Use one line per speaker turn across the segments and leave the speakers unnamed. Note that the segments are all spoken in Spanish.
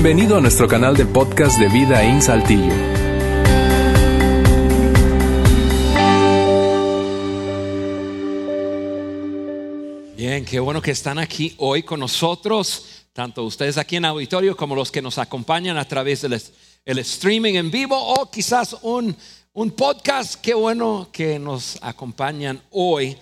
Bienvenido a nuestro canal de podcast de Vida en Saltillo.
Bien, qué bueno que están aquí hoy con nosotros, tanto ustedes aquí en auditorio como los que nos acompañan a través del el streaming en vivo o quizás un, un podcast. Qué bueno que nos acompañan hoy.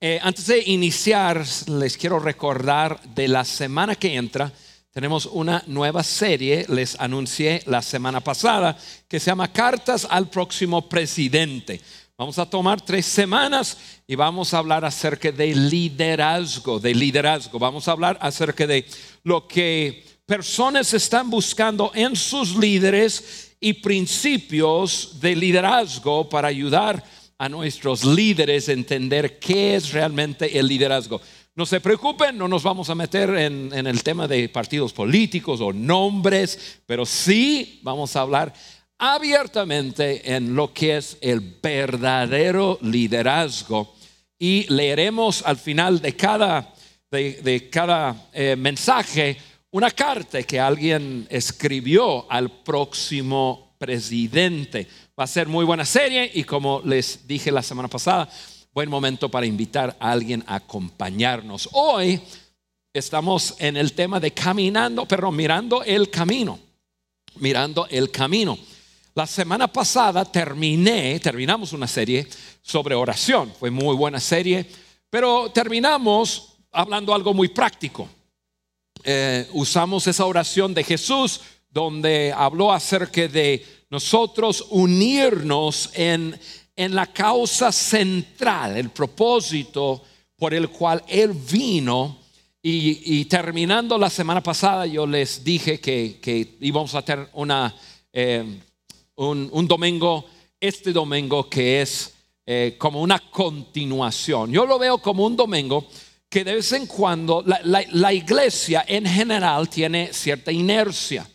Eh, antes de iniciar, les quiero recordar de la semana que entra. Tenemos una nueva serie, les anuncié la semana pasada, que se llama Cartas al próximo presidente. Vamos a tomar tres semanas y vamos a hablar acerca de liderazgo, de liderazgo. Vamos a hablar acerca de lo que personas están buscando en sus líderes y principios de liderazgo para ayudar a nuestros líderes a entender qué es realmente el liderazgo. No se preocupen, no nos vamos a meter en, el tema de partidos políticos o nombres, pero sí vamos a hablar abiertamente en lo que es el verdadero liderazgo y leeremos al final de cada, de, cada eh, mensaje una carta que alguien escribió al próximo presidente. Va a ser muy buena serie y como les dije la semana pasada, buen momento para invitar a alguien a acompañarnos. Hoy estamos en el tema de caminando, pero mirando el camino, mirando el camino. La semana pasada terminé, terminamos una serie sobre oración, fue muy buena serie, pero terminamos hablando algo muy práctico. Eh, usamos esa oración de Jesús donde habló acerca de nosotros unirnos en, en la causa central, el propósito por el cual Él vino. Y, terminando la semana pasada yo les dije que, íbamos a tener una... Eh, un, domingo, este domingo que es eh, como una continuación. Yo lo veo como un domingo que de vez en cuando la, iglesia en general tiene cierta inercia.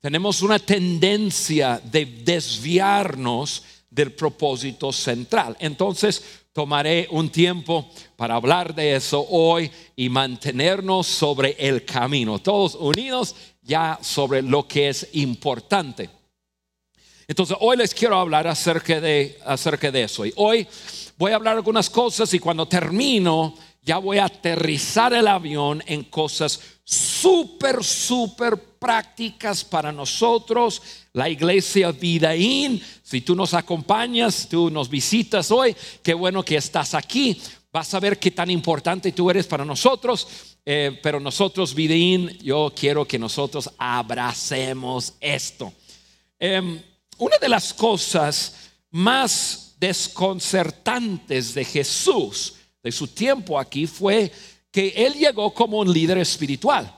Tenemos una tendencia de desviarnos del propósito central. Entonces, tomaré un tiempo para hablar de eso hoy y mantenernos sobre el camino, todos unidos ya sobre lo que es importante. Entonces hoy les quiero hablar acerca de, acerca de eso. Y hoy voy a hablar algunas cosas y cuando termino ya voy a aterrizar el avión en cosas súper, súper prácticas para nosotros, la iglesia Vidaín. Si tú nos acompañas, tú nos visitas hoy, qué bueno que estás aquí. Vas a ver qué tan importante tú eres para nosotros. Eh, pero nosotros, Vidaín, yo quiero que nosotros abracemos esto. Em, una de las cosas más desconcertantes de Jesús, de su tiempo aquí, fue que él llegó como un líder espiritual,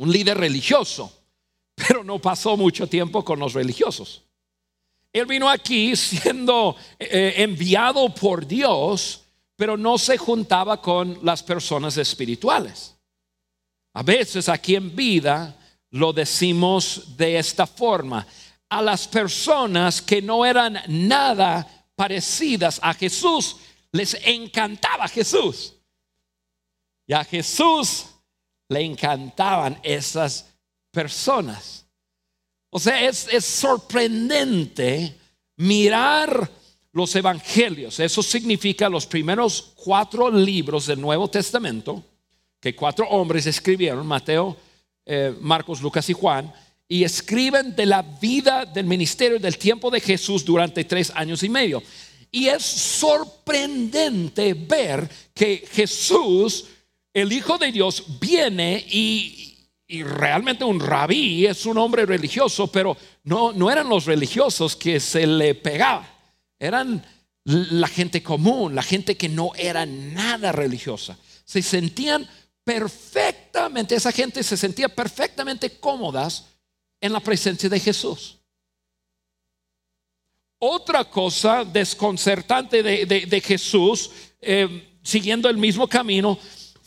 un líder religioso, pero no pasó mucho tiempo con los religiosos. Él vino aquí siendo eh, enviado por Dios, pero no se juntaba con las personas espirituales. A veces aquí en vida lo decimos de esta forma a las personas que no eran nada parecidas a Jesús, les encantaba Jesús. Y a Jesús le encantaban esas personas. O sea, es, es sorprendente mirar los evangelios. Eso significa los primeros cuatro libros del Nuevo Testamento que cuatro hombres escribieron, Mateo, eh, Marcos, Lucas y Juan y escriben de la vida del ministerio del tiempo de Jesús durante tres años y medio. Y es sorprendente ver que Jesús, el Hijo de Dios, viene y, realmente un rabí es un hombre religioso, pero no, no eran los religiosos que se le pegaba, eran la gente común, la gente que no era nada religiosa. Se sentían perfectamente, esa gente se sentía perfectamente cómodas en la presencia de Jesús. Otra cosa desconcertante de, Jesús, eh, siguiendo el mismo camino,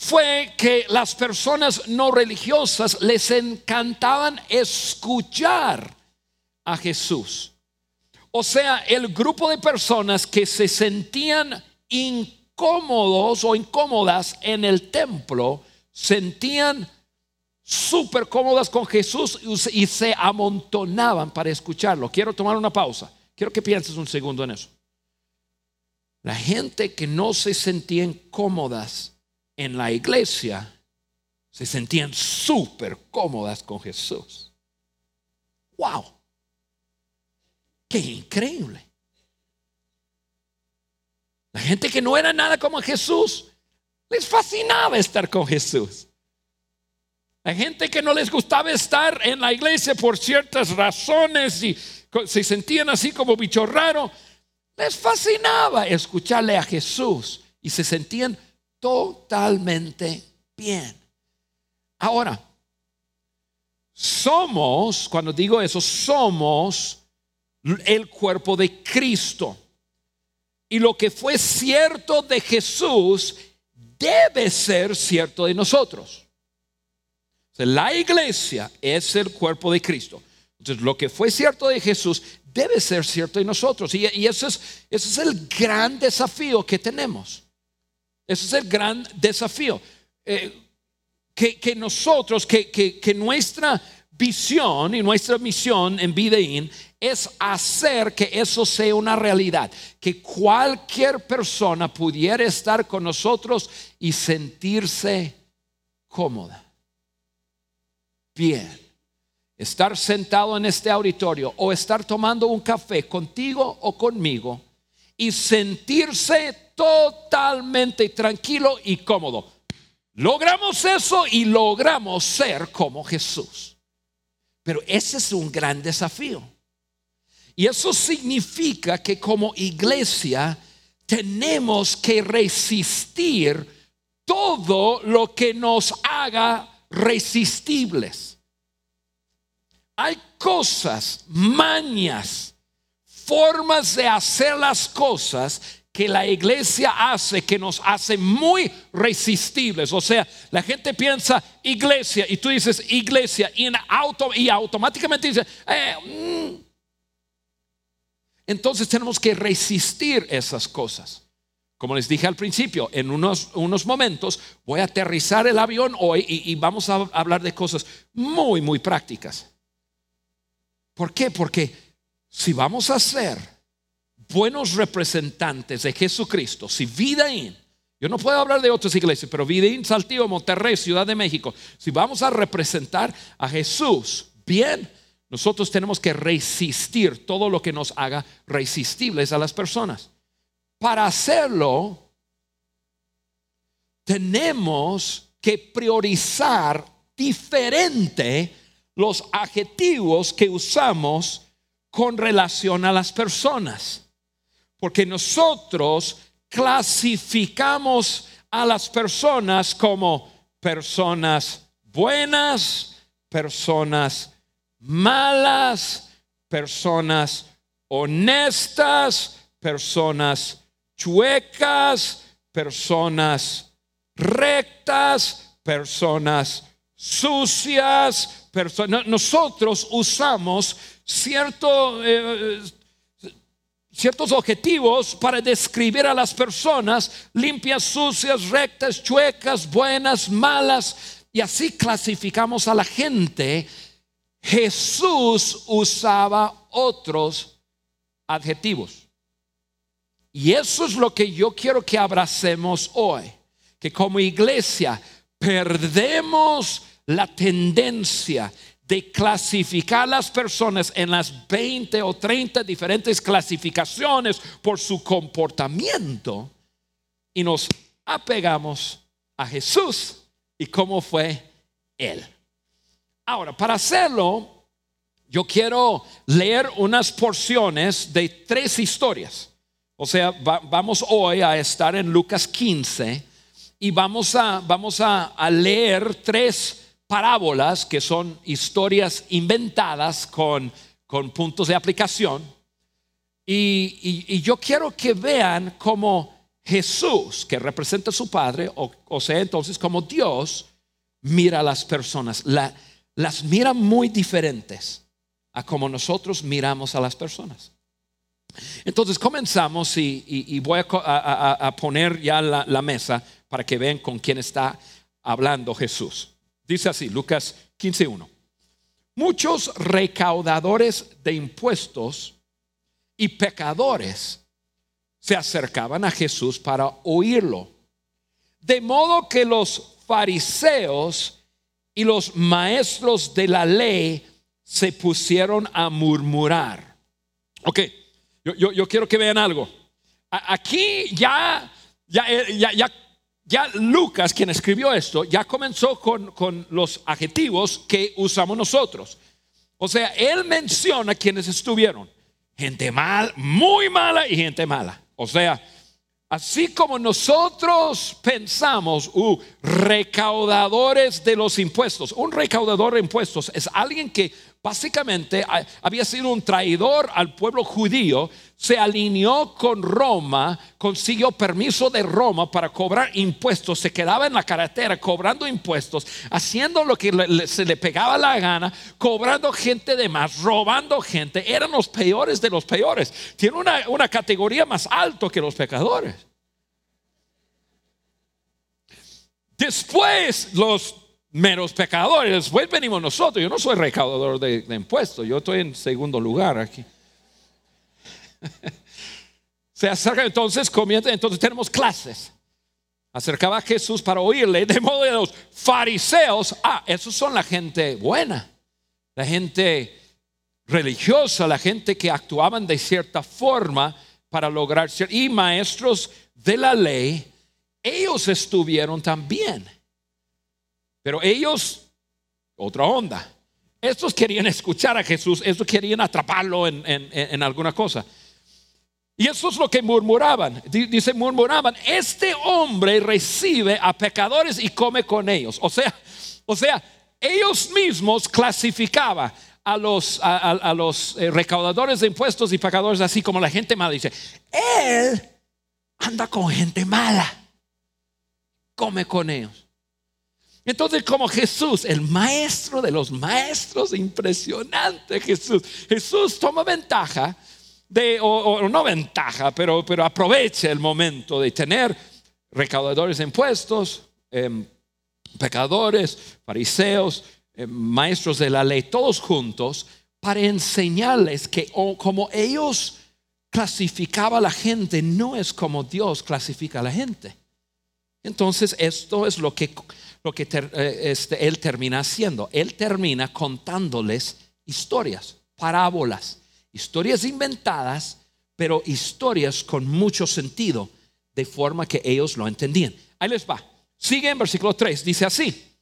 fue que las personas no religiosas les encantaban escuchar a Jesús. O sea, el grupo de personas que se sentían incómodos o incómodas en el templo sentían súper cómodas con Jesús y se amontonaban para escucharlo. Quiero tomar una pausa. Quiero que pienses un segundo en eso. La gente que no se sentían cómodas en la iglesia, se sentían súper cómodas con Jesús. ¡Wow! ¡Qué increíble! La gente que no era nada como Jesús, les fascinaba estar con Jesús. La gente que no les gustaba estar en la iglesia por ciertas razones y se sentían así como bicho raro, les fascinaba escucharle a Jesús y se sentían totalmente bien. Ahora, somos, cuando digo eso, somos el cuerpo de Cristo. Y lo que fue cierto de Jesús debe ser cierto de nosotros. la iglesia es el cuerpo de Cristo. Entonces, lo que fue cierto de Jesús debe ser cierto de nosotros. Y, y ese, es, ese es el gran desafío que tenemos. Ese es el gran desafío. Eh, que, nosotros, que, que, nuestra visión y nuestra misión en Videin es hacer que eso sea una realidad, que cualquier persona pudiera estar con nosotros y sentirse cómoda, bien. Estar sentado en este auditorio o estar tomando un café contigo o conmigo y sentirse totalmente tranquilo y cómodo. Logramos eso y logramos ser como Jesús. Pero ese es un gran desafío. Y eso significa que como iglesia tenemos que resistir todo lo que nos haga resistibles. Hay cosas, mañas, formas de hacer las cosas que la iglesia hace que nos hace muy resistibles. O sea, la gente piensa iglesia y tú dices iglesia y, auto, y automáticamente dice, eh, mm". entonces tenemos que resistir esas cosas. Como les dije al principio, en unos, unos momentos voy a aterrizar el avión hoy y, y vamos a hablar de cosas muy, muy prácticas. ¿Por qué? Porque si vamos a hacer buenos representantes de Jesucristo, si Vidaín, yo no puedo hablar de otras iglesias, pero Vidaín, Saltillo, Monterrey, Ciudad de México, si vamos a representar a Jesús bien, nosotros tenemos que resistir todo lo que nos haga resistibles a las personas. Para hacerlo, tenemos que priorizar diferente los adjetivos que usamos con relación a las personas. Porque nosotros clasificamos a las personas como personas buenas, personas malas, personas honestas, personas chuecas, personas rectas, personas sucias. nosotros usamos cierto eh, ciertos objetivos para describir a las personas limpias, sucias, rectas, chuecas, buenas, malas, y así clasificamos a la gente. Jesús usaba otros adjetivos. Y eso es lo que yo quiero que abracemos hoy, que como iglesia perdemos la tendencia de clasificar las personas en las 20 o 30 diferentes clasificaciones por su comportamiento y nos apegamos a Jesús y cómo fue Él. Ahora, para hacerlo, yo quiero leer unas porciones de tres historias. O sea, vamos hoy a estar en Lucas 15 y vamos a, vamos a, a leer tres parábolas que son historias inventadas con, con puntos de aplicación. Y, yo quiero que vean cómo Jesús, que representa a su Padre, o, sea, entonces como Dios, mira a las personas. las mira muy diferentes a como nosotros miramos a las personas. Entonces comenzamos y, voy a, poner ya la, la, mesa para que vean con quién está hablando Jesús. Dice así, Lucas 15.1. Muchos recaudadores de impuestos y pecadores se acercaban a Jesús para oírlo. De modo que los fariseos y los maestros de la ley se pusieron a murmurar. Ok, yo, quiero que vean algo. Aquí ya, ya, ya, ya, Lucas, quien escribió esto, ya comenzó con, con los adjetivos que usamos nosotros. O sea, él menciona quienes estuvieron. Gente mal, muy mala y gente mala. O sea, así como nosotros pensamos, uh, recaudadores de los impuestos, un recaudador de impuestos es alguien que básicamente había sido un traidor al pueblo judío, se alineó con Roma, consiguió permiso de Roma para cobrar impuestos, se quedaba en la carretera cobrando impuestos, haciendo lo que se le pegaba la gana, cobrando gente de más, robando gente, eran los peores de los peores. Tiene una, una categoría más alto que los pecadores. Después los menos pecadores. Después venimos nosotros. Yo no soy recaudador de, impuestos, yo estoy en segundo lugar aquí. Se acerca entonces, comienza, entonces tenemos clases. Acercaba a Jesús para oírle, de modo de los fariseos, ah, esos son la gente buena, la gente religiosa, la gente que actuaban de cierta forma para lograr ser, y maestros de la ley, ellos estuvieron también. Pero ellos, otra onda. Estos querían escuchar a Jesús, estos querían atraparlo en, alguna cosa. Y eso es lo que murmuraban. Dice, murmuraban, este hombre recibe a pecadores y come con ellos. O sea, o sea, ellos mismos clasificaban a los, a, los eh, recaudadores de impuestos y pecadores así como la gente mala. Dice, él anda con gente mala, come con ellos. Entonces, como Jesús, el maestro de los maestros, impresionante Jesús, Jesús toma ventaja de, o, no ventaja, pero, pero aprovecha el momento de tener recaudadores de impuestos, em, pecadores, fariseos, em, maestros de la ley, todos juntos, para enseñarles que como ellos clasificaban a la gente, no es como Dios clasifica a la gente. Entonces, esto es lo que lo que eh, este, él termina haciendo. Él termina contándoles historias, parábolas, historias inventadas, pero historias con mucho sentido, de forma que ellos lo entendían. Ahí les va. Sigue en versículo 3, dice así.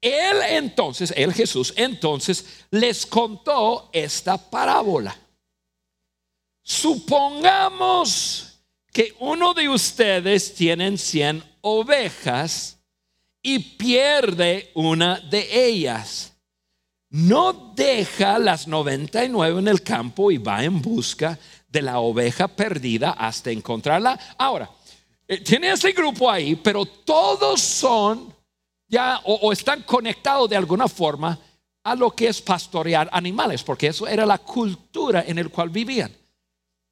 Él entonces, él Jesús, entonces les contó esta parábola. Supongamos que uno de ustedes tiene 100 ovejas y pierde una de ellas. No deja las 99 en el campo y va en busca de la oveja perdida hasta encontrarla. Ahora, eh, tiene ese grupo ahí, pero todos son ya o, están conectados de alguna forma a lo que es pastorear animales, porque eso era la cultura en el cual vivían.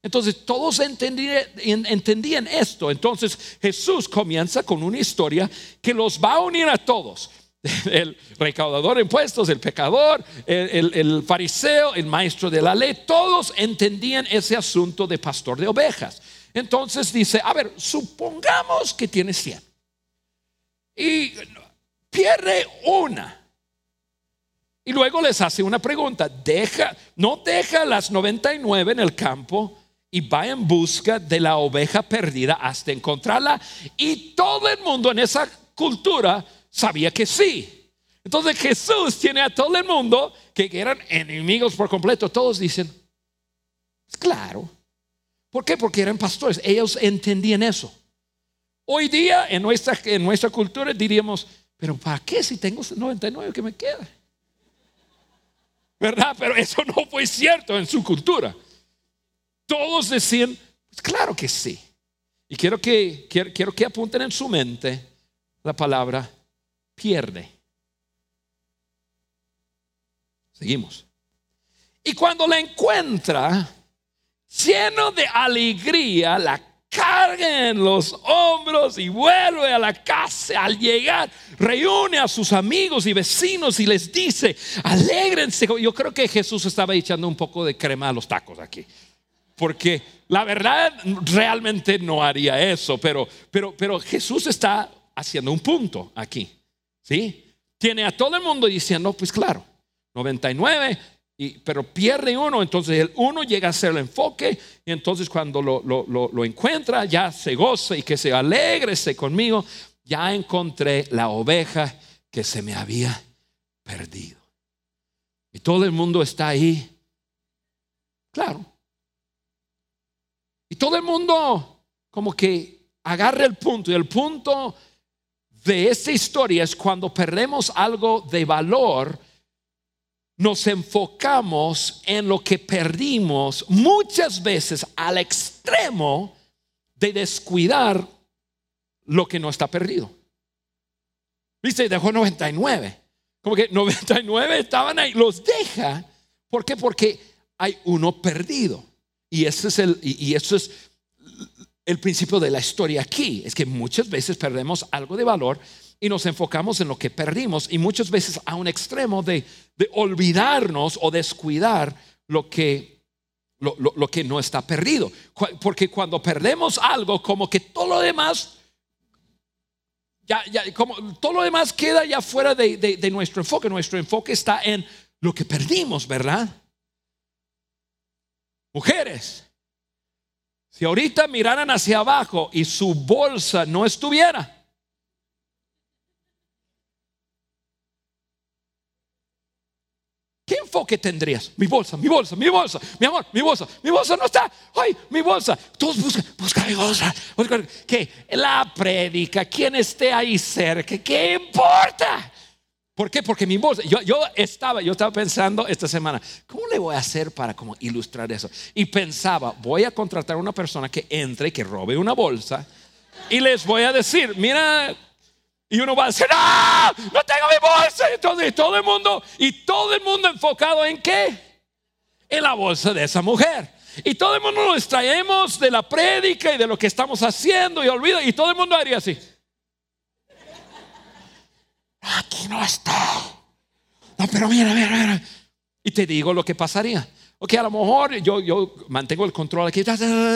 Entonces todos entendían, esto. Entonces Jesús comienza con una historia que los va a unir a todos. El recaudador de impuestos, el pecador, el, fariseo, el maestro de la ley, todos entendían ese asunto de pastor de ovejas. Entonces dice, a ver, supongamos que tiene 100 y pierde una. Y luego les hace una pregunta, deja, no deja las 99 en el campo y va en busca de la oveja perdida hasta encontrarla. Y todo el mundo en esa cultura sabía que sí. Entonces Jesús tiene a todo el mundo que eran enemigos por completo. Todos dicen, claro. ¿Por qué? Porque eran pastores. Ellos entendían eso. Hoy día en nuestra, en nuestra cultura diríamos, pero ¿para qué si tengo 99 que me queda? ¿Verdad? Pero eso no fue cierto en su cultura. Todos decían, pues claro que sí. Y quiero que, quiero, que apunten en su mente la palabra pierde. Seguimos. Y cuando la encuentra, lleno de alegría, la carga en los hombros y vuelve a la casa. Al llegar, reúne a sus amigos y vecinos y les dice, alégrense. Yo creo que Jesús estaba echando un poco de crema a los tacos aquí. Porque la verdad realmente no haría eso, pero, pero, pero Jesús está haciendo un punto aquí. ¿Sí? Tiene a todo el mundo diciendo, pues claro, 99 pero pierde uno, entonces el uno llega a ser el enfoque y entonces cuando lo, lo, encuentra ya se goza y que se alegrese conmigo, ya encontré la oveja que se me había perdido. Y todo el mundo está ahí, claro. Y todo el mundo como que agarra el punto y el punto de esta historia es cuando perdemos algo de valor nos enfocamos en lo que perdimos muchas veces al extremo de descuidar lo que no está perdido. Viste, dejó 99. Como que 99 estaban ahí, los deja. ¿Por qué? Porque hay uno perdido. Y ese es el, y eso es el principio de la historia aquí. Es que muchas veces perdemos algo de valor y nos enfocamos en lo que perdimos y muchas veces a un extremo de, olvidarnos o descuidar lo que, lo, que no está perdido. Porque cuando perdemos algo, como que todo lo demás, ya, ya, como todo lo demás queda ya fuera de, de nuestro enfoque. Nuestro enfoque está en lo que perdimos, ¿verdad? Mujeres, si ahorita miraran hacia abajo y su bolsa no estuviera, ¿Qué enfoque tendrías? Mi bolsa, mi bolsa, mi bolsa, mi amor, mi bolsa, mi bolsa no está. Ay, mi bolsa. Todos buscan, busca mi bolsa. ¿Qué? La prédica, quien esté ahí cerca, ¿qué importa? ¿Por qué? Porque mi bolsa, yo, estaba, yo estaba pensando esta semana, ¿cómo le voy a hacer para como ilustrar eso? Y pensaba, voy a contratar a una persona que entre y que robe una bolsa y les voy a decir, mira, y uno va a decir, ¡ah! No tengo mi bolsa. Y entonces todo el mundo, y todo el mundo enfocado en qué? En la bolsa de esa mujer. Y todo el mundo nos traemos de la prédica y de lo que estamos haciendo y olvida. Y todo el mundo haría así. Aquí no está. No, pero mira, mira, mira. Y te digo lo que pasaría. Ok, a lo mejor yo, yo mantengo el control aquí.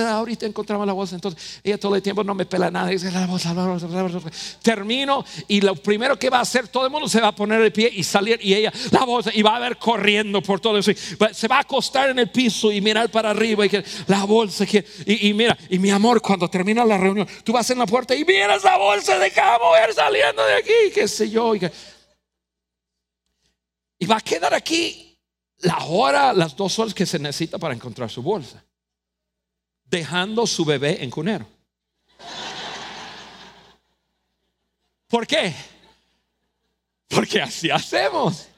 Ahorita encontramos la bolsa. Entonces ella todo el tiempo no me pela nada. Dice, la bolsa, la bolsa, la bolsa. Termino y lo primero que va a hacer, todo el mundo se va a poner de pie y salir. Y ella, la bolsa, y va a ver corriendo por todo eso. Se va a acostar en el piso y mirar para arriba. Y que, la bolsa. y, y, mira, y mi amor, cuando termina la reunión, tú vas en la puerta y miras la bolsa de cada mujer saliendo de aquí. Qué sé yo. Y va a quedar aquí la hora, las dos horas que se necesita para encontrar su bolsa, dejando su bebé en cunero. ¿Por qué? Porque así hacemos.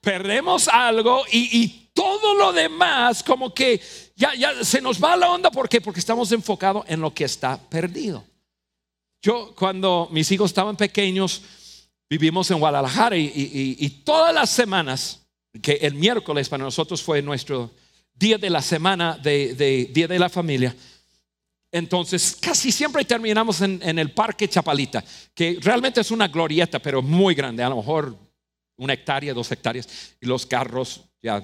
Perdemos algo y, todo lo demás como que ya, ya se nos va la onda. ¿Por qué? Porque estamos enfocados en lo que está perdido. Yo cuando mis hijos estaban pequeños, vivimos en Guadalajara y todas las semanas que el miércoles para nosotros fue nuestro día de la semana de, Día de la Familia. Entonces, casi siempre terminamos en, el Parque Chapalita, que realmente es una glorieta, pero muy grande, a lo mejor una hectárea, dos hectáreas, y los carros ya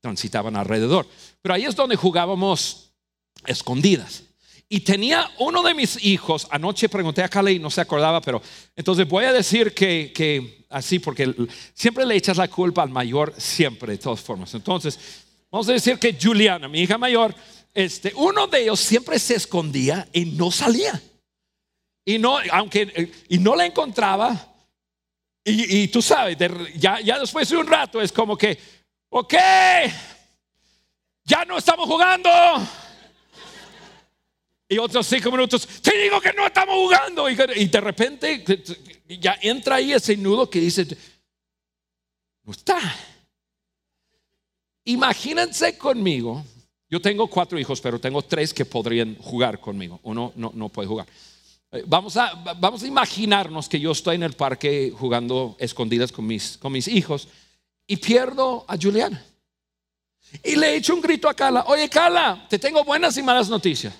transitaban alrededor. Pero ahí es donde jugábamos escondidas. Y tenía uno de mis hijos, anoche pregunté a Cali y no se acordaba, pero entonces voy a decir que, que así, porque siempre le echas la culpa al mayor, siempre, de todas formas. Entonces, vamos a decir que Juliana, mi hija mayor, este, uno de ellos siempre se escondía y no salía. Y no, aunque, eh, y no la encontraba. Y, tú sabes, ya, ya después de un rato es como que, ok, ya no estamos jugando. Y otros cinco minutos, te digo que no estamos jugando. Y, de repente ya entra ahí ese nudo que dice, no está. Imagínense conmigo, yo tengo cuatro hijos, pero tengo tres que podrían jugar conmigo. Uno no, no puede jugar. Eh, vamos a, vamos a imaginarnos que yo estoy en el parque jugando escondidas con mis, con mis hijos y pierdo a Juliana. Y le echo un grito a Carla, oye Carla, te tengo buenas y malas noticias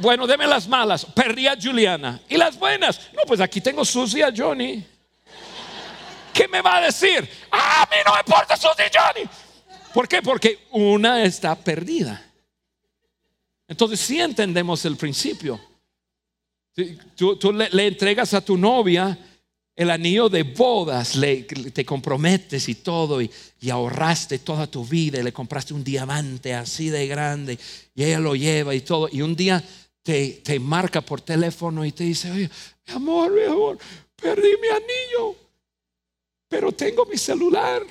bueno, deme las malas. Perdí a Juliana. ¿Y las buenas? No, pues aquí tengo Susie a Johnny. ¿Qué me va a decir? a mí no me importa Susie y Johnny. ¿Por qué? Porque una está perdida. Entonces sí entendemos el principio. Tú, le, entregas a tu novia el anillo de bodas, le, te comprometes y todo, y, ahorraste toda tu vida, y le compraste un diamante así de grande, y ella lo lleva y todo, y un día te, marca por teléfono y te dice, oye, mi amor, mi amor, perdí mi anillo, pero tengo mi celular.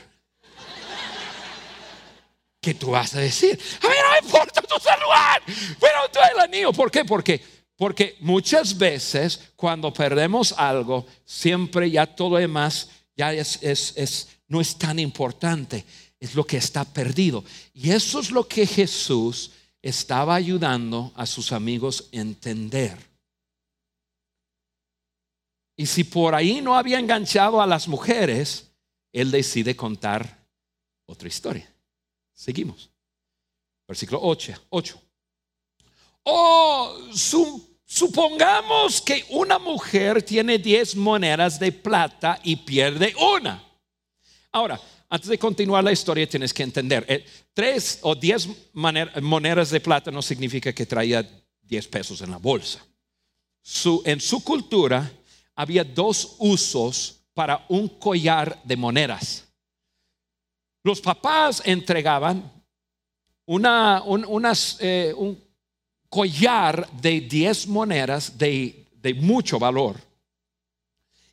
¿Qué tú vas a decir? A mí no me importa tu celular, pero tú el anillo. ¿Por qué? Porque, porque muchas veces cuando perdemos algo, siempre ya todo lo demás ya es, es, no es tan importante, es lo que está perdido. Y eso es lo que Jesús estaba ayudando a sus amigos a entender. Y si por ahí no había enganchado a las mujeres, él decide contar otra historia. Seguimos. Versículo 8. 8. O supongamos que una mujer tiene 10 monedas de plata y pierde una. Ahora, antes de continuar la historia tienes que entender, eh, tres o diez monedas de plata no significa que traía 10 pesos en la bolsa. en su cultura había dos usos para un collar de monedas. Los papás entregaban un, eh, un collar de 10 monedas de, mucho valor.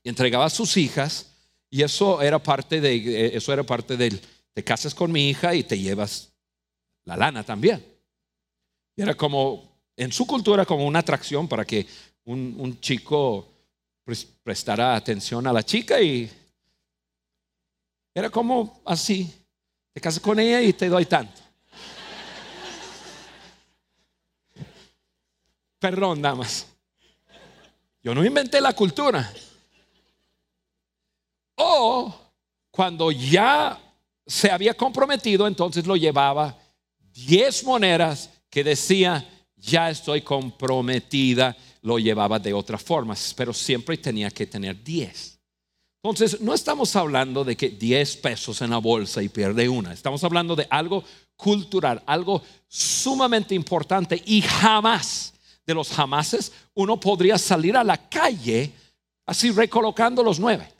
Y entregaba a sus hijas y eso era parte de, eh, eso era parte del, te casas con mi hija y te llevas la lana también. Era como, en su cultura, como una atracción para que un, un chico prestara atención a la chica y era como así. Te casas con ella y te doy tanto. Perdón, damas. Yo no inventé la cultura. O cuando ya se había comprometido, entonces lo llevaba diez monedas que decía, ya estoy comprometida, lo llevaba de otra forma, pero siempre tenía que tener diez. Entonces, no estamos hablando de que 10 pesos en la bolsa y pierde una. Estamos hablando de algo cultural, algo sumamente importante y jamás, de los jamases, uno podría salir a la calle así recolocando los nueve.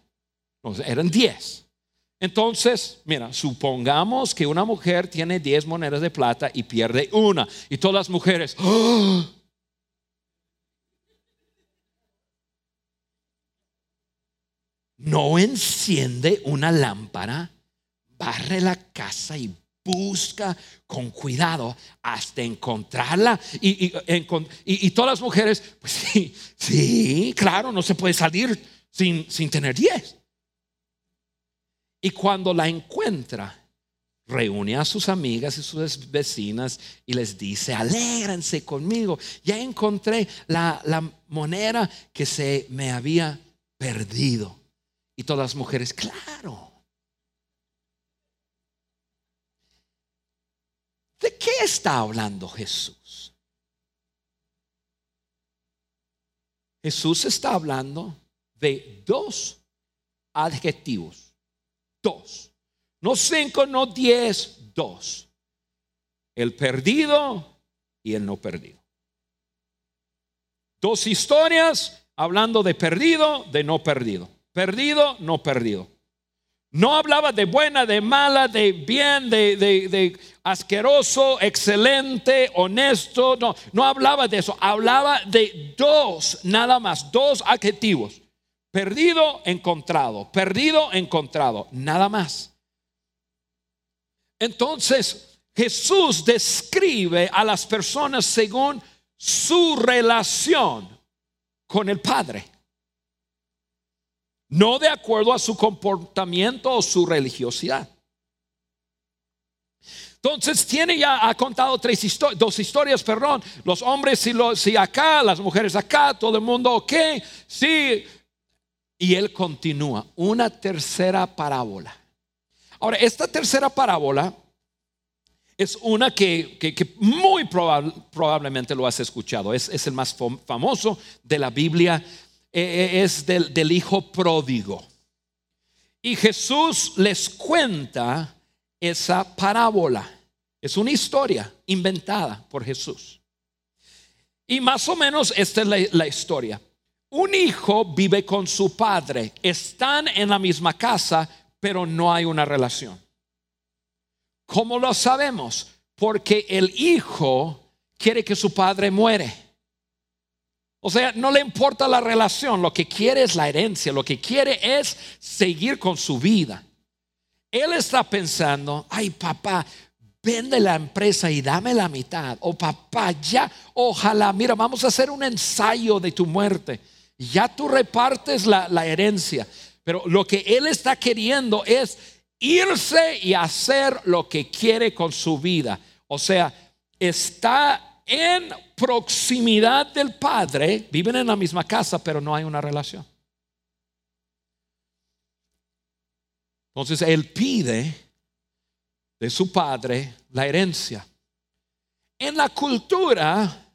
Eran 10. Entonces, mira, supongamos que una mujer tiene 10 monedas de plata y pierde una. Y todas las mujeres, ¡Oh! no enciende una lámpara, barre la casa y busca con cuidado hasta encontrarla. Y, y, todas las mujeres, pues sí, sí, claro, no se puede salir sin, sin tener diez. Y cuando la encuentra, reúne a sus amigas y sus vecinas y les dice, alégrense conmigo, ya encontré la, la moneda que se me había perdido. Y todas las mujeres, claro. ¿De qué está hablando Jesús? Jesús está hablando de dos adjetivos. Dos. No cinco, no diez, dos. El perdido y el no perdido. Dos historias hablando de perdido, de no perdido. Perdido, no perdido. No hablaba de buena, de mala, de bien, de, asqueroso, excelente, honesto. No, no hablaba de eso. Hablaba de dos, nada más, dos adjetivos. Perdido, encontrado. Perdido, encontrado. Nada más. Entonces, Jesús describe a las personas según su relación con el Padre no de acuerdo a su comportamiento o su religiosidad. Entonces tiene ya, ha contado tres dos historias, perdón, los hombres si, acá, las mujeres acá, todo el mundo ok, sí. Y él continúa, una tercera parábola. Ahora, esta tercera parábola Es una que, que- muy probable- probablemente lo has escuchado. Es, es el más fam- famoso de la Biblia. Eh, eh, es del, del hijo pródigo. Y Jesús les cuenta esa parábola. Es una historia inventada por Jesús. Y más o menos esta es la, la historia. Un hijo vive con su padre. Están en la misma casa, pero no hay una relación. ¿Cómo lo sabemos? Porque el hijo quiere que su padre muere. O sea, no le importa la relación, lo que quiere es la herencia, lo que quiere es seguir con su vida. Él está pensando, ay papá, vende la empresa y dame la mitad. O papá, ya, ojalá, mira, vamos a hacer un ensayo de tu muerte. Ya tú repartes la, herencia. Pero lo que él está queriendo es irse y hacer lo que quiere con su vida. O sea, está en proximidad del padre, viven en la misma casa, pero no hay una relación. Entonces él pide de su padre la herencia. En la cultura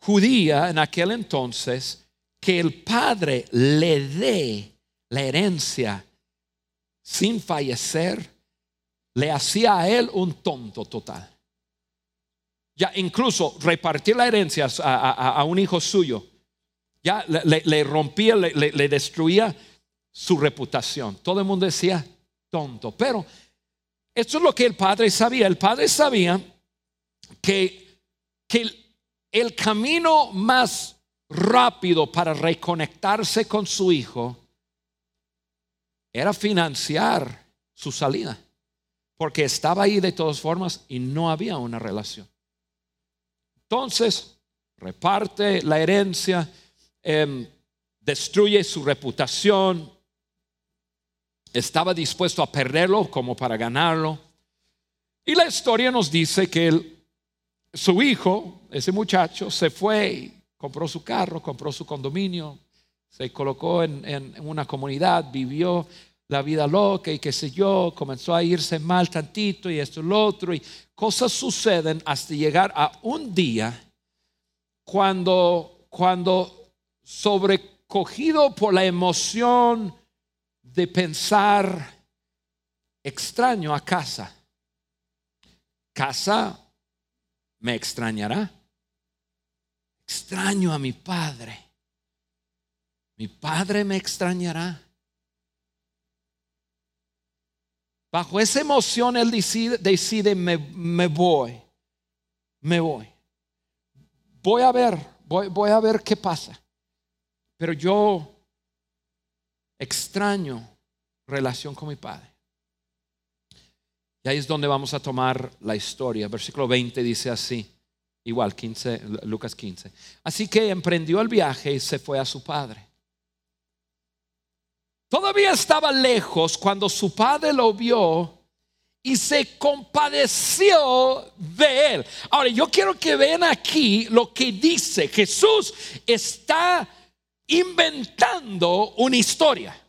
judía en aquel entonces, que el padre le dé la herencia sin fallecer, le hacía a él un tonto total. Ya incluso repartir la herencia a, a- a un hijo suyo, ya le, le- rompía, le- le- destruía su reputación. Todo el mundo decía tonto. Pero esto es lo que el padre sabía. El padre sabía que, que el camino más rápido para reconectarse con su hijo era financiar su salida. Porque estaba ahí de todas formas y no había una relación. Entonces, reparte la herencia, em, destruye su reputación, estaba dispuesto a perderlo como para ganarlo. Y la historia nos dice que su hijo, ese muchacho, se fue compró su carro, compró su condominio, se colocó en, en una comunidad, vivió la vida loca y qué sé yo, comenzó a irse mal tantito y esto y lo otro, y cosas suceden hasta llegar a un día cuando, cuando sobrecogido por la emoción de pensar extraño a casa, casa me extrañará, extraño a mi padre, mi padre me extrañará. Bajo esa emoción él decide, decide me, me voy, me voy. Voy a ver, voy, voy a ver qué pasa. Pero yo extraño relación con mi padre. Y ahí es donde vamos a tomar la historia. Versículo 20 dice así, igual 15, Lucas 15. Así que emprendió el viaje y se fue a su padre. Todavía estaba lejos cuando su padre lo vio y se compadeció de él. Ahora, yo quiero que vean aquí lo que dice. Jesús está inventando una historia.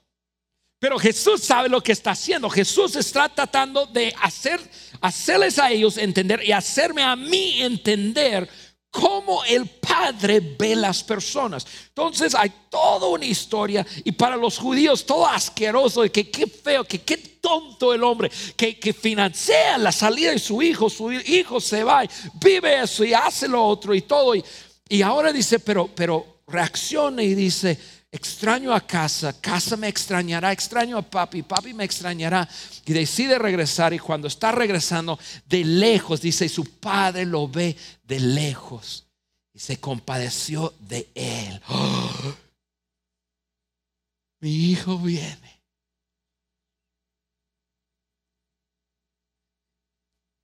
Pero Jesús sabe lo que está haciendo. Jesús está tratando de hacer, hacerles a ellos entender y hacerme a mí entender cómo el Padre ve las personas. Entonces hay toda una historia y para los judíos todo asqueroso que qué feo, que qué tonto el hombre que, que financia la salida de su hijo, su hijo se va, y vive eso y hace lo otro y todo. Y, y ahora dice, pero, pero reacciona y dice, extraño a casa, casa me extrañará, extraño a papi, papi me extrañará. Y decide regresar y cuando está regresando de lejos, dice, su padre lo ve de lejos y se compadeció de él. Mi hijo viene.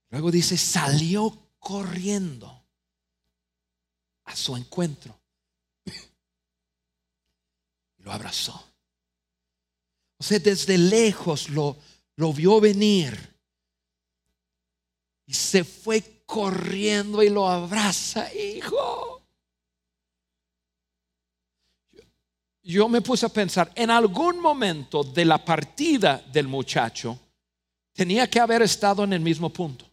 Luego dice, salió corriendo a su encuentro lo abrazó. O sea, desde lejos lo, lo vio venir y se fue corriendo y lo abraza, hijo. Yo, me puse a pensar, en algún momento de la partida del muchacho, tenía que haber estado en el mismo punto.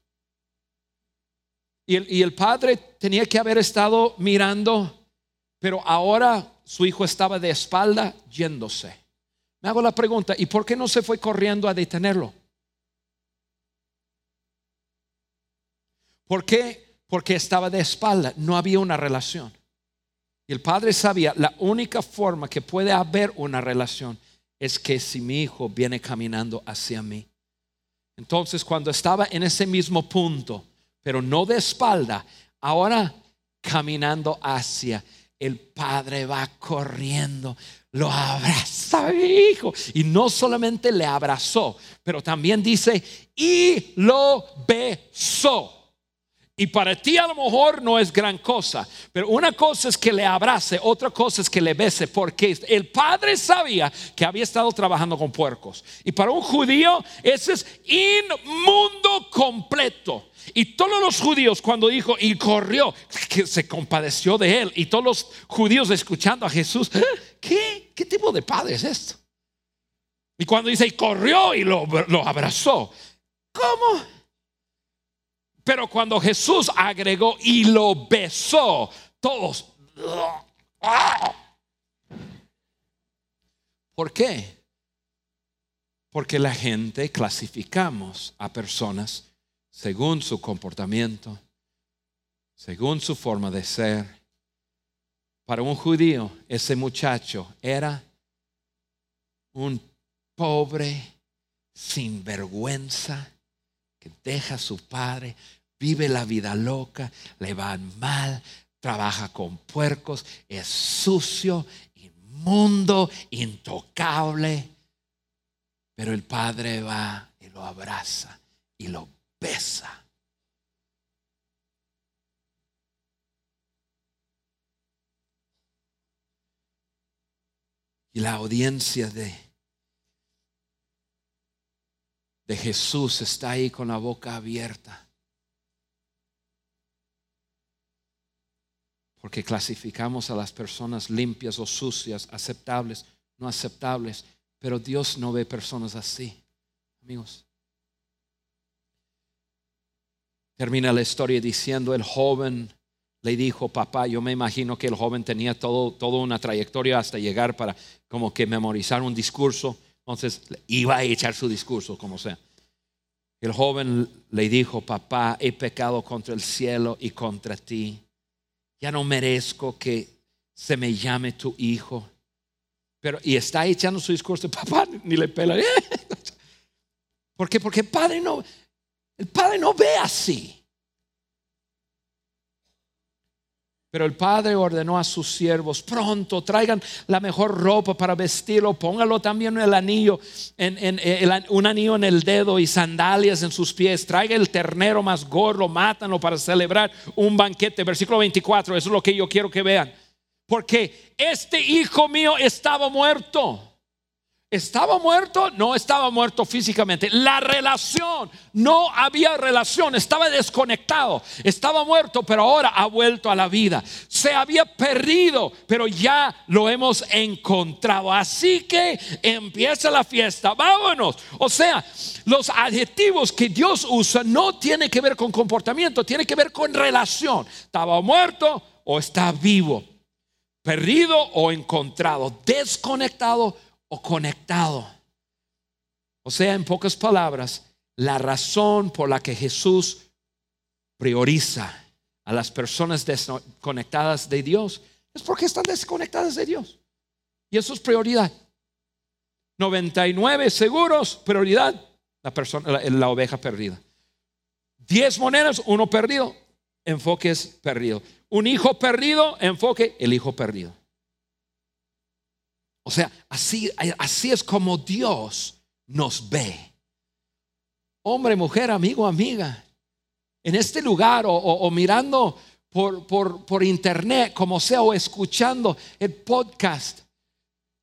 Y el, y el padre tenía que haber estado mirando, pero ahora su hijo estaba de espalda yéndose. Me hago la pregunta, ¿y por qué no se fue corriendo a detenerlo? ¿Por qué? Porque estaba de espalda, no había una relación. Y el padre sabía, la única forma que puede haber una relación es que si mi hijo viene caminando hacia mí. Entonces, cuando estaba en ese mismo punto, pero no de espalda, ahora caminando hacia, el padre va corriendo, lo abraza hijo. Y no solamente le abrazó, pero también dice, y lo besó. Y para ti a lo mejor no es gran cosa, pero una cosa es que le abrace, otra cosa es que le bese, porque el padre sabía que había estado trabajando con puercos. Y para un judío ese es inmundo completo. Y todos los judíos cuando dijo y corrió, que se compadeció de él. Y todos los judíos escuchando a Jesús, ¿Eh? ¿qué, qué tipo de padre es esto? Y cuando dice y corrió y lo, lo abrazó, ¿cómo? Pero cuando Jesús agregó y lo besó, todos... ¿Por qué? Porque la gente clasificamos a personas según su comportamiento, según su forma de ser. Para un judío, ese muchacho era un pobre, sin vergüenza, que deja a su padre, vive la vida loca, le va mal, trabaja con puercos, es sucio, inmundo, intocable. Pero el padre va y lo abraza y lo besa. Y la audiencia de, de Jesús está ahí con la boca abierta. Porque clasificamos a las personas limpias o sucias, aceptables, no aceptables, pero Dios no ve personas así, amigos. Termina la historia diciendo, el joven le dijo, papá, yo me imagino que el joven tenía todo, toda una trayectoria hasta llegar para como que memorizar un discurso, entonces iba a echar su discurso, como sea. El joven le dijo, papá, he pecado contra el cielo y contra ti ya no merezco que se me llame tu hijo. Pero, y está echando su discurso, papá, ni le pela. ¿Por qué? Porque el padre no, el padre no ve así. Pero el padre ordenó a sus siervos, pronto traigan la mejor ropa para vestirlo, póngalo también el anillo, en, un anillo en el dedo y sandalias en sus pies, traiga el ternero más gordo, mátanlo para celebrar un banquete. Versículo 24, eso es lo que yo quiero que vean. Porque este hijo mío estaba muerto ¿Estaba muerto? No estaba muerto físicamente. La relación, no había relación, estaba desconectado. Estaba muerto, pero ahora ha vuelto a la vida. Se había perdido, pero ya lo hemos encontrado. Así que empieza la fiesta. Vámonos. O sea, los adjetivos que Dios usa no tienen que ver con comportamiento, tiene que ver con relación. Estaba muerto o está vivo. Perdido o encontrado. Desconectado o conectado. O sea, en pocas palabras, la razón por la que Jesús prioriza a las personas desconectadas de Dios es porque están desconectadas de Dios. Y eso es prioridad. 99 seguros, prioridad, la, persona, la, la oveja perdida. 10 monedas, uno perdido, enfoque es perdido. Un hijo perdido, enfoque el hijo perdido. O sea, así, así es como Dios nos ve. Hombre, mujer, amigo, amiga. En este lugar o, mirando por, por, por, internet, como sea, o escuchando el podcast.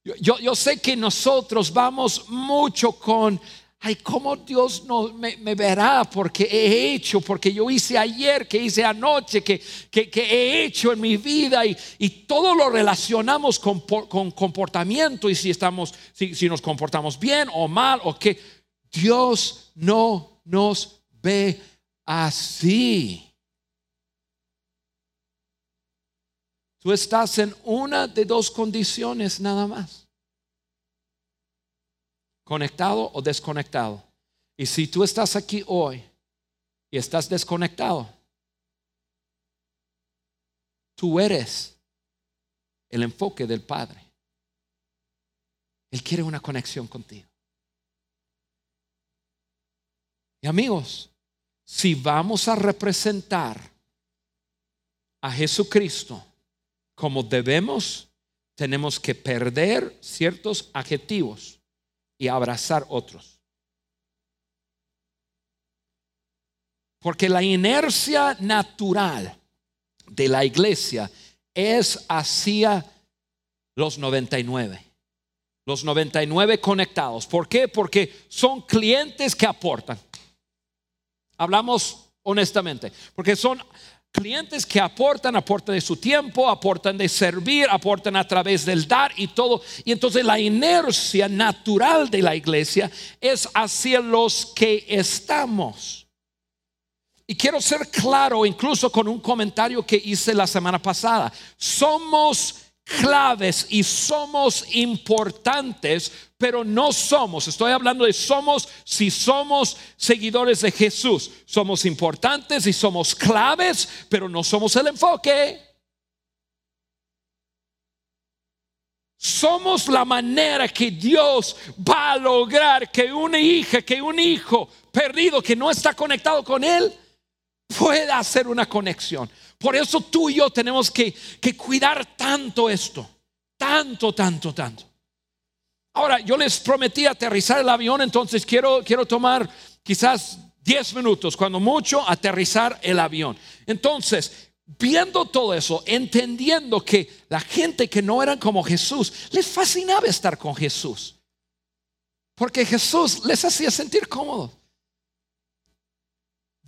Yo, yo sé que nosotros vamos mucho con ay, ¿cómo Dios no me, verá? Porque he hecho, porque yo hice ayer, que hice anoche, que, que, que he hecho en mi vida y, y todo lo relacionamos con, con, comportamiento y si, estamos, si, si nos comportamos bien o mal o qué. Dios no nos ve así. Tú estás en una de dos condiciones nada más. Conectado o desconectado. Y si tú estás aquí hoy y estás desconectado, tú eres el enfoque del Padre. Él quiere una conexión contigo. Y amigos, si vamos a representar a Jesucristo como debemos, tenemos que perder ciertos adjetivos y abrazar otros. Porque la inercia natural de la iglesia es hacia los 99. Los 99 conectados. ¿Por qué? Porque son clientes que aportan. Hablamos honestamente. Porque son clientes que aportan, aportan de su tiempo, aportan de servir, aportan a través del dar y todo. Y entonces la inercia natural de la iglesia es hacia los que estamos. Y quiero ser claro, incluso con un comentario que hice la semana pasada. Somos claves y somos importantes, pero no somos, estoy hablando de somos si somos seguidores de Jesús. Somos importantes y somos claves, pero no somos el enfoque. Somos la manera que Dios va a lograr que una hija, que un hijo perdido que no está conectado con Él, pueda hacer una conexión. Por eso tú y yo tenemos que, cuidar tanto esto. Tanto, tanto, tanto. Ahora, yo les prometí aterrizar el avión, entonces quiero, quiero tomar quizás 10 minutos, cuando mucho, aterrizar el avión. Entonces, viendo todo eso, entendiendo que la gente que no eran como Jesús, les fascinaba estar con Jesús. Porque Jesús les hacía sentir cómodos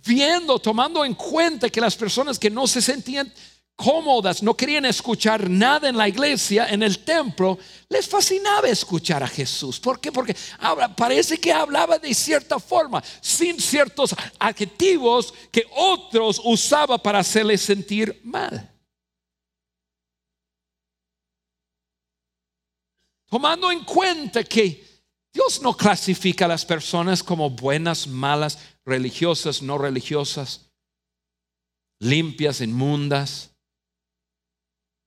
viendo, tomando en cuenta que las personas que no se sentían cómodas, no querían escuchar nada en la iglesia, en el templo, les fascinaba escuchar a Jesús. ¿Por qué? Porque parece que hablaba de cierta forma, sin ciertos adjetivos que otros usaban para hacerles sentir mal. Tomando en cuenta que Dios no clasifica a las personas como buenas, malas, religiosas, no religiosas, limpias, inmundas,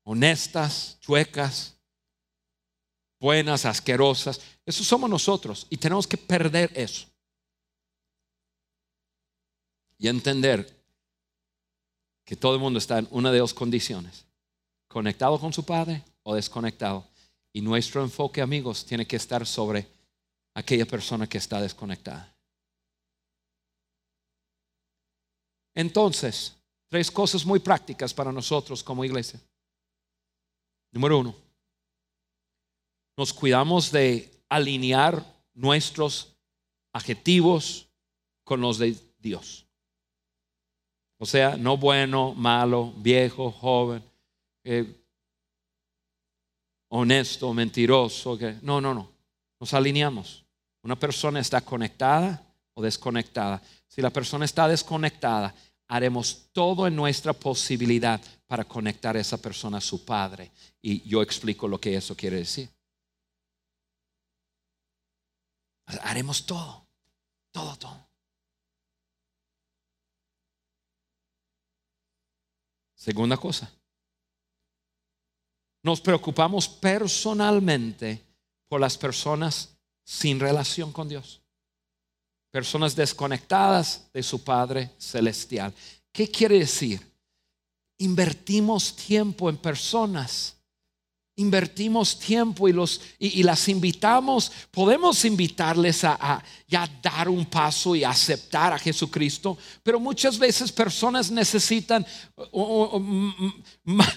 honestas, chuecas, buenas, asquerosas. Eso somos nosotros y tenemos que perder eso. Y entender que todo el mundo está en una de dos condiciones, conectado con su Padre o desconectado. Y nuestro enfoque, amigos, tiene que estar sobre aquella persona que está desconectada. Entonces, tres cosas muy prácticas para nosotros como iglesia. Número uno, nos cuidamos de alinear nuestros adjetivos con los de Dios. O sea, no bueno, malo, viejo, joven, eh, honesto, mentiroso. no, no, no. Nos alineamos. Una persona está conectada o desconectada. Si la persona está desconectada, haremos todo en nuestra posibilidad para conectar a esa persona a su Padre. Y yo explico lo que eso quiere decir. Haremos todo, todo, todo. Segunda cosa, nos preocupamos personalmente por las personas sin relación con Dios personas desconectadas de su Padre Celestial. ¿Qué quiere decir? Invertimos tiempo en personas. Invertimos tiempo y, los, y, las invitamos, podemos invitarles a, a ya dar un paso y aceptar a Jesucristo, pero muchas veces personas necesitan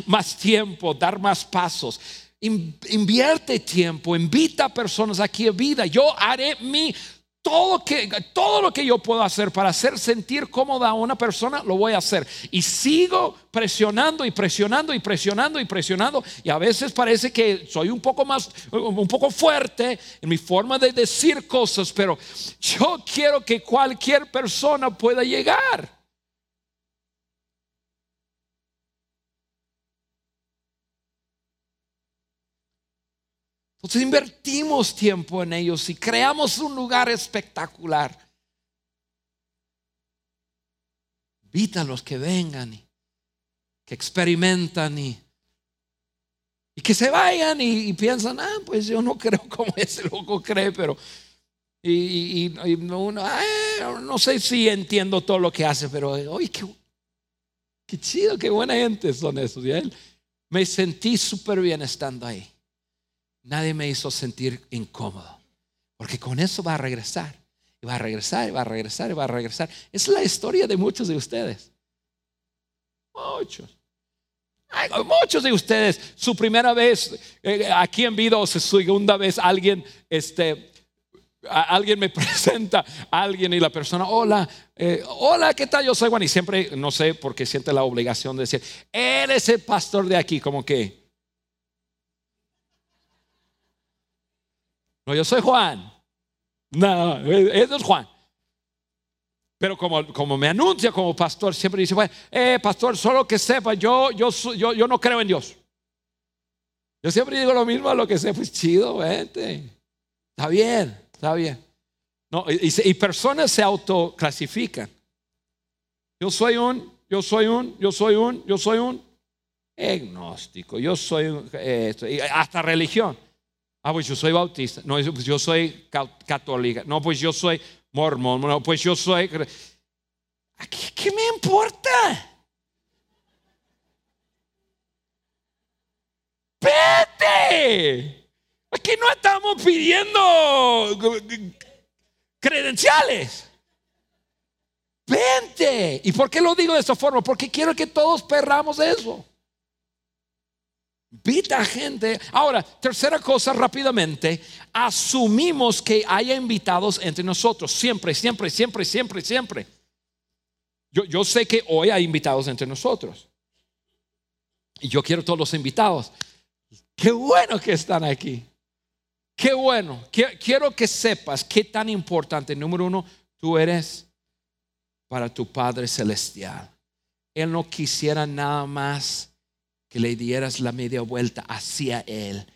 más tiempo, dar más pasos invierte tiempo, invita a personas aquí a vida. Yo haré mi todo, que, todo lo que yo puedo hacer para hacer sentir cómoda a una persona, lo voy a hacer. Y sigo presionando y presionando y presionando y presionando. Y a veces parece que soy un poco más, un poco fuerte en mi forma de decir cosas, pero yo quiero que cualquier persona pueda llegar. Entonces invertimos tiempo en ellos y creamos un lugar espectacular. Invita que vengan y que experimentan y, y que se vayan y, piensan, ah, pues yo no creo como ese loco cree, pero y, no, no, sé si entiendo todo lo que hace, pero oye, qué, qué chido, qué buena gente son esos. Y él, me sentí súper bien estando ahí. Nadie me hizo sentir incómodo, porque con eso va a regresar, y va a regresar, y va a regresar, y va a regresar. Es la historia de muchos de ustedes. Muchos. muchos de ustedes, su primera vez eh, aquí en vida o su segunda vez, alguien este, alguien me presenta alguien y la persona, hola, eh, hola, ¿qué tal? Yo soy Juan y siempre, no sé por qué siente la obligación de decir, eres el pastor de aquí, como que, no, yo soy Juan. No, eso es Juan. Pero como, como me anuncia como pastor, siempre dice, bueno, eh, pastor, solo que sepa, yo, yo, yo, yo no creo en Dios. Yo siempre digo lo mismo a lo que sé, pues chido, vente. Está bien. Está bien. No, y, personas se autoclasifican. Yo soy un, yo soy un, yo soy un, yo soy un agnóstico. Yo soy un, hasta religión. Ah, pues yo soy bautista. No, pues yo soy católica. No, pues yo soy mormón. No, pues yo soy. ¿Qué, qué me importa? Vete. Aquí no estamos pidiendo credenciales. Vente. ¿Y por qué lo digo de esta forma? Porque quiero que todos perramos eso. Invita gente. Ahora, tercera cosa rápidamente, asumimos que haya invitados entre nosotros. Siempre, siempre, siempre, siempre, siempre. Yo, yo sé que hoy hay invitados entre nosotros. Y yo quiero todos los invitados. Qué bueno que están aquí. Qué bueno. Quiero que sepas qué tan importante, número uno, tú eres para tu Padre Celestial. Él no quisiera nada más que le dieras la media vuelta hacia Él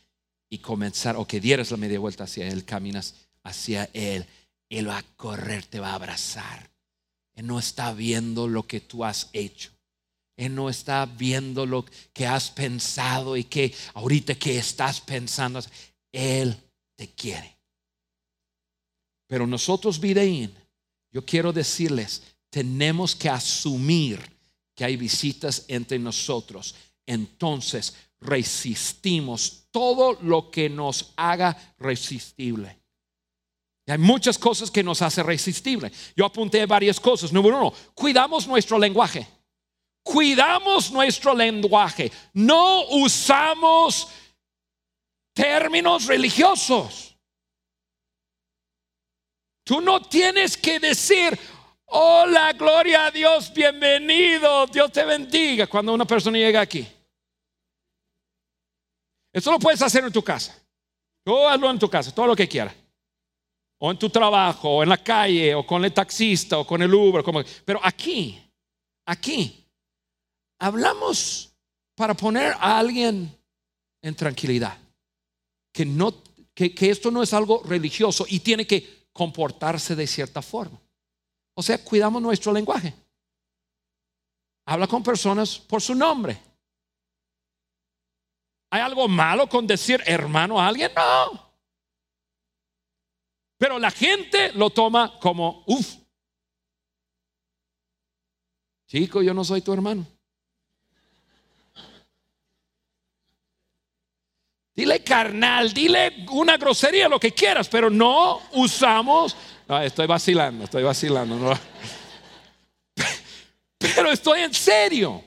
y comenzar, o que dieras la media vuelta hacia Él, caminas hacia Él. Él va a correr, te va a abrazar. Él no está viendo lo que tú has hecho. Él no está viendo lo que has pensado y que ahorita que estás pensando. Él te quiere. Pero nosotros, Videín, yo quiero decirles, tenemos que asumir que hay visitas entre nosotros. Entonces resistimos todo lo que nos haga resistible. hay muchas cosas que nos hace resistible. Yo apunté varias cosas. Número uno, cuidamos nuestro lenguaje. Cuidamos nuestro lenguaje. No usamos términos religiosos. Tú no tienes que decir, hola, gloria a Dios, bienvenido, Dios te bendiga cuando una persona llega aquí. Eso lo puedes hacer en tu casa. O hazlo en tu casa, todo lo que quieras. O en tu trabajo, o en la calle, o con el taxista, o con el Uber. Como... Pero aquí, aquí, hablamos para poner a alguien en tranquilidad que, no, que, esto no es algo religioso y tiene que comportarse de cierta forma. O sea, cuidamos nuestro lenguaje. Habla con personas por su nombre. ¿Hay algo malo con decir hermano a alguien? No. Pero la gente lo toma como, uff, chico, yo no soy tu hermano. Dile carnal, dile una grosería, lo que quieras, pero no usamos. estoy vacilando, estoy vacilando. Pero estoy en serio.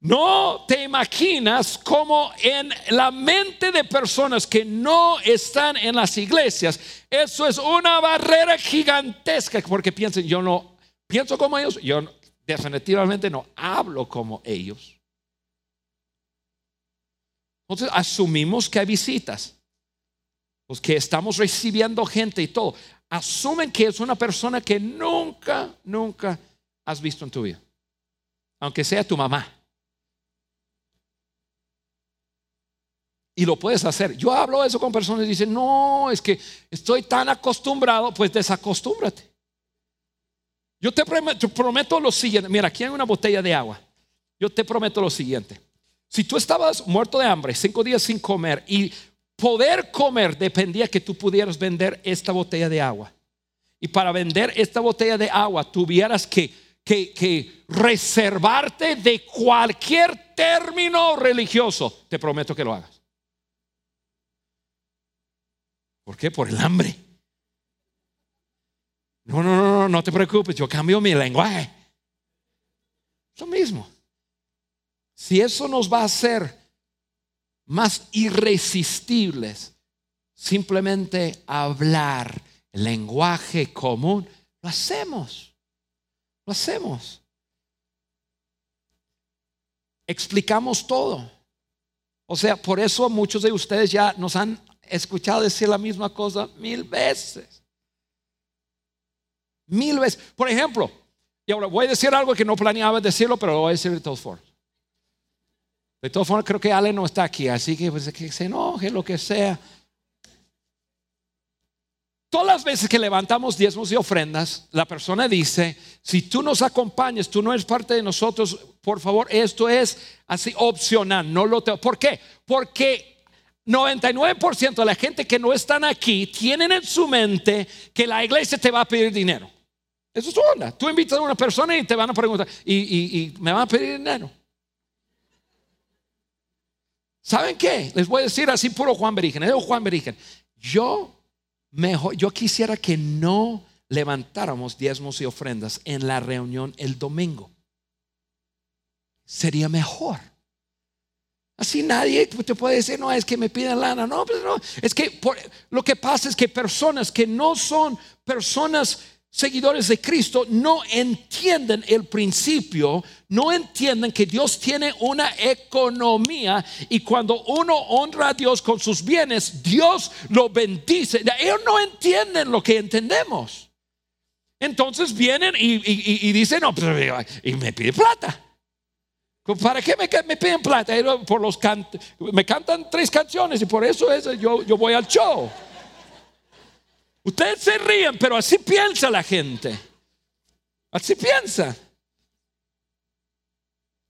No te imaginas cómo en la mente de personas que no están en las iglesias, eso es una barrera gigantesca porque piensan, yo no pienso como ellos, yo definitivamente no hablo como ellos. Entonces asumimos que hay visitas, pues que estamos recibiendo gente y todo. Asumen que es una persona que nunca, nunca has visto en tu vida, aunque sea tu mamá. Y lo puedes hacer. Yo hablo eso con personas y dicen, no, es que estoy tan acostumbrado, pues desacostúmbrate. Yo te prometo, prometo lo siguiente. Mira, aquí hay una botella de agua. Yo te prometo lo siguiente. Si tú estabas muerto de hambre, cinco días sin comer y poder comer dependía que tú pudieras vender esta botella de agua. Y para vender esta botella de agua tuvieras que, que, que reservarte de cualquier término religioso. Te prometo que lo hagas. ¿Por qué? Por el hambre. No, no, no, no, no te preocupes, yo cambio mi lenguaje. Lo mismo. Si eso nos va a hacer más irresistibles, simplemente hablar el lenguaje común, lo hacemos. Lo hacemos. Explicamos todo. O sea, por eso muchos de ustedes ya nos han escuchado decir la misma cosa mil veces. Mil veces. Por ejemplo, y ahora voy a decir algo que no planeaba decirlo, pero lo voy a decir de todos formas. De todos formas, creo que Ale no está aquí, así que, pues, que se enoje, lo que sea. Todas las veces que levantamos diezmos y ofrendas, la persona dice, si tú nos acompañas, tú no eres parte de nosotros, por favor, esto es así opcional, no lo tengo. ¿Por qué? Porque 99% de la gente que no están aquí tienen en su mente que la iglesia te va a pedir dinero. Eso es su onda. Tú invitas a una persona y te van a preguntar, ¿y, me van a pedir dinero? ¿Saben qué? Les voy a decir así puro Juan Berigen. Juan Berigen. Yo, mejor, yo quisiera que no levantáramos diezmos y ofrendas en la reunión el domingo. Sería mejor. Así nadie te puede decir, no, es que me piden lana. No, pues no. Es que lo que pasa es que personas que no son personas seguidores de Cristo no entienden el principio, no entienden que Dios tiene una economía y cuando uno honra a Dios con sus bienes, Dios lo bendice. Ellos no entienden lo que entendemos. Entonces vienen y, dicen, no, pues, y me pide plata. ¿Para qué me, piden plata? Por los me cantan tres canciones y por eso es, yo, yo voy al show. Ustedes se ríen, pero así piensa la gente. Así piensa.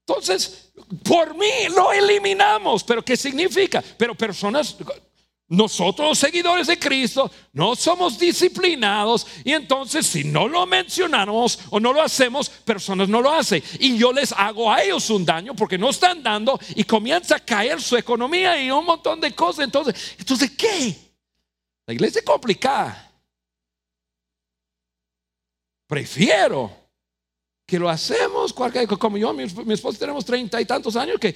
Entonces, por mí lo eliminamos, pero ¿qué significa? Pero personas nosotros seguidores de Cristo no somos disciplinados y entonces si no lo mencionamos o no lo hacemos, personas no lo hacen. Y yo les hago a ellos un daño porque no están dando y comienza a caer su economía y un montón de cosas. Entonces, entonces ¿qué? La iglesia es complicada. Prefiero que lo hacemos, como yo, mi, mi esposa tenemos treinta y tantos años que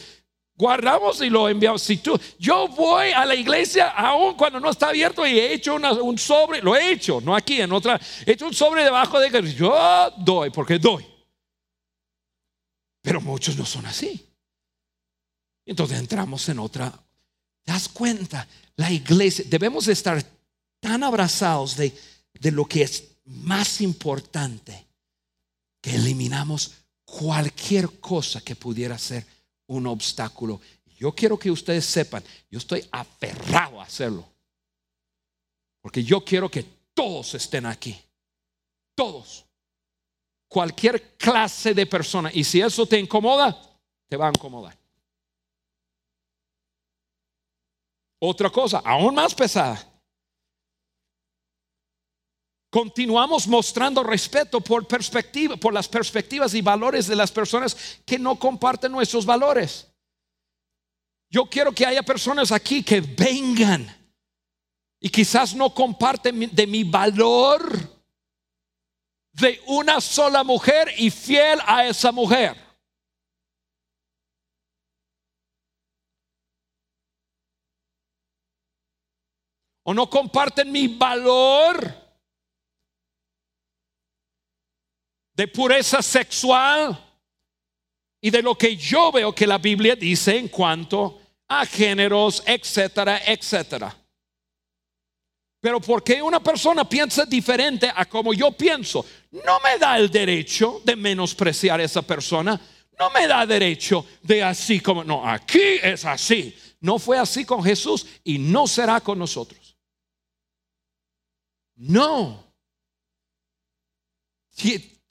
guardamos y lo enviamos. Si tú, yo voy a la iglesia aún cuando no está abierto y he hecho un sobre, lo he hecho, no aquí, en otra, he hecho un sobre debajo de que yo doy, porque doy. Pero muchos no son así. Entonces entramos en otra. ¿Te das cuenta? La iglesia, debemos estar tan abrazados de, de lo que es más importante que eliminamos cualquier cosa que pudiera ser un obstáculo. Yo quiero que ustedes sepan, yo estoy aferrado a hacerlo. Porque yo quiero que todos estén aquí. Todos. Cualquier clase de persona. Y si eso te incomoda, te va a incomodar. Otra cosa, aún más pesada. Continuamos mostrando respeto por perspectiva, por las perspectivas y valores de las personas que no comparten nuestros valores. Yo quiero que haya personas aquí que vengan y quizás no comparten de mi valor de una sola mujer y fiel a esa mujer. O no comparten mi valor de pureza sexual y de lo que yo veo que la Biblia dice en cuanto a géneros, etcétera, etcétera. Pero porque una persona piensa diferente a como yo pienso, no me da el derecho de menospreciar a esa persona. No me da derecho de así como, no, aquí es así. No fue así con Jesús y no será con nosotros. No.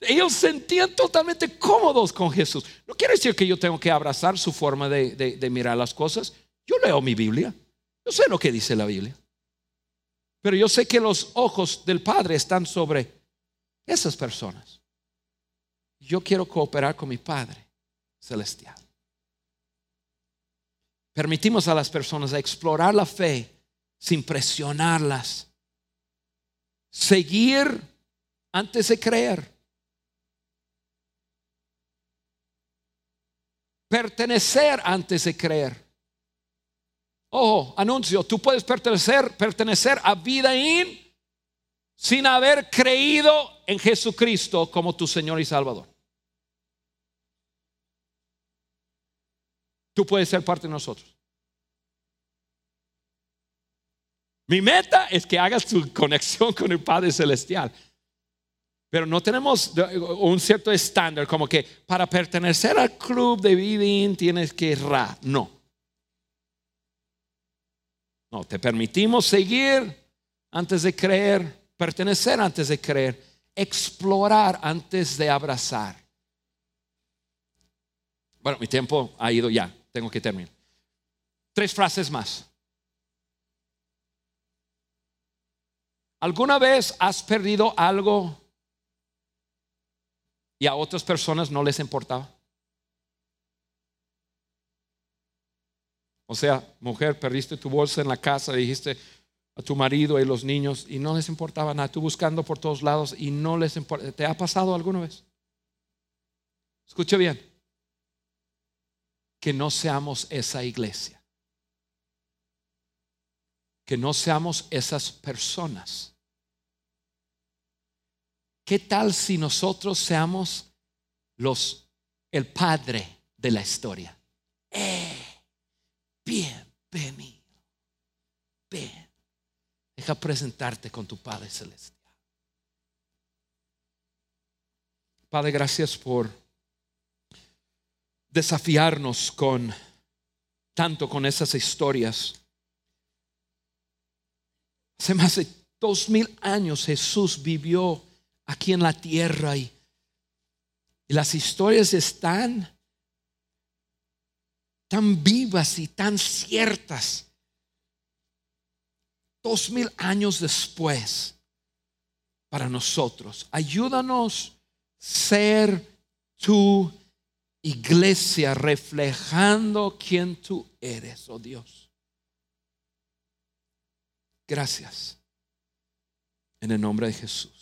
Ellos se sentían totalmente cómodos con Jesús. No quiere decir que yo tengo que abrazar su forma de, mirar las cosas. Yo leo mi Biblia. Yo sé lo que dice la Biblia. Pero yo sé que los ojos del Padre están sobre esas personas. Yo quiero cooperar con mi Padre celestial. Permitimos a las personas a explorar la fe sin presionarlas. Seguir antes de creer. Pertenecer antes de creer. Ojo, anuncio, tú puedes pertenecer, pertenecer a vida in sin haber creído en Jesucristo como tu Señor y Salvador. Tú puedes ser parte de nosotros. Mi meta es que hagas tu conexión con el Padre Celestial. Pero no tenemos un cierto estándar como que para pertenecer al club de Vidin tienes que ra. No. No, te permitimos seguir antes de creer, pertenecer antes de creer, explorar antes de abrazar. Bueno, mi tiempo ha ido ya, tengo que terminar. Tres frases más. ¿Alguna vez has perdido algo y a otras personas no les importaba? O sea, mujer, perdiste tu bolsa en la casa, dijiste a tu marido y los niños y no les importaba nada. Tú buscando por todos lados y no les importa. ¿Te ha pasado alguna vez? Escuche bien. Que no seamos esa iglesia. Que no seamos esas personas. ¿Qué tal si nosotros seamos los el padre de la historia? Eh bienvenido. Ven. Deja presentarte con tu Padre Celestial. Padre, gracias por desafiarnos con tanto con esas historias. Hace más de dos mil años Jesús vivió aquí en la tierra y, las historias están tan vivas y tan ciertas. Dos mil años después, para nosotros, ayúdanos ser tu iglesia reflejando quien tú eres, oh Dios. Gracias. En el nombre de Jesús.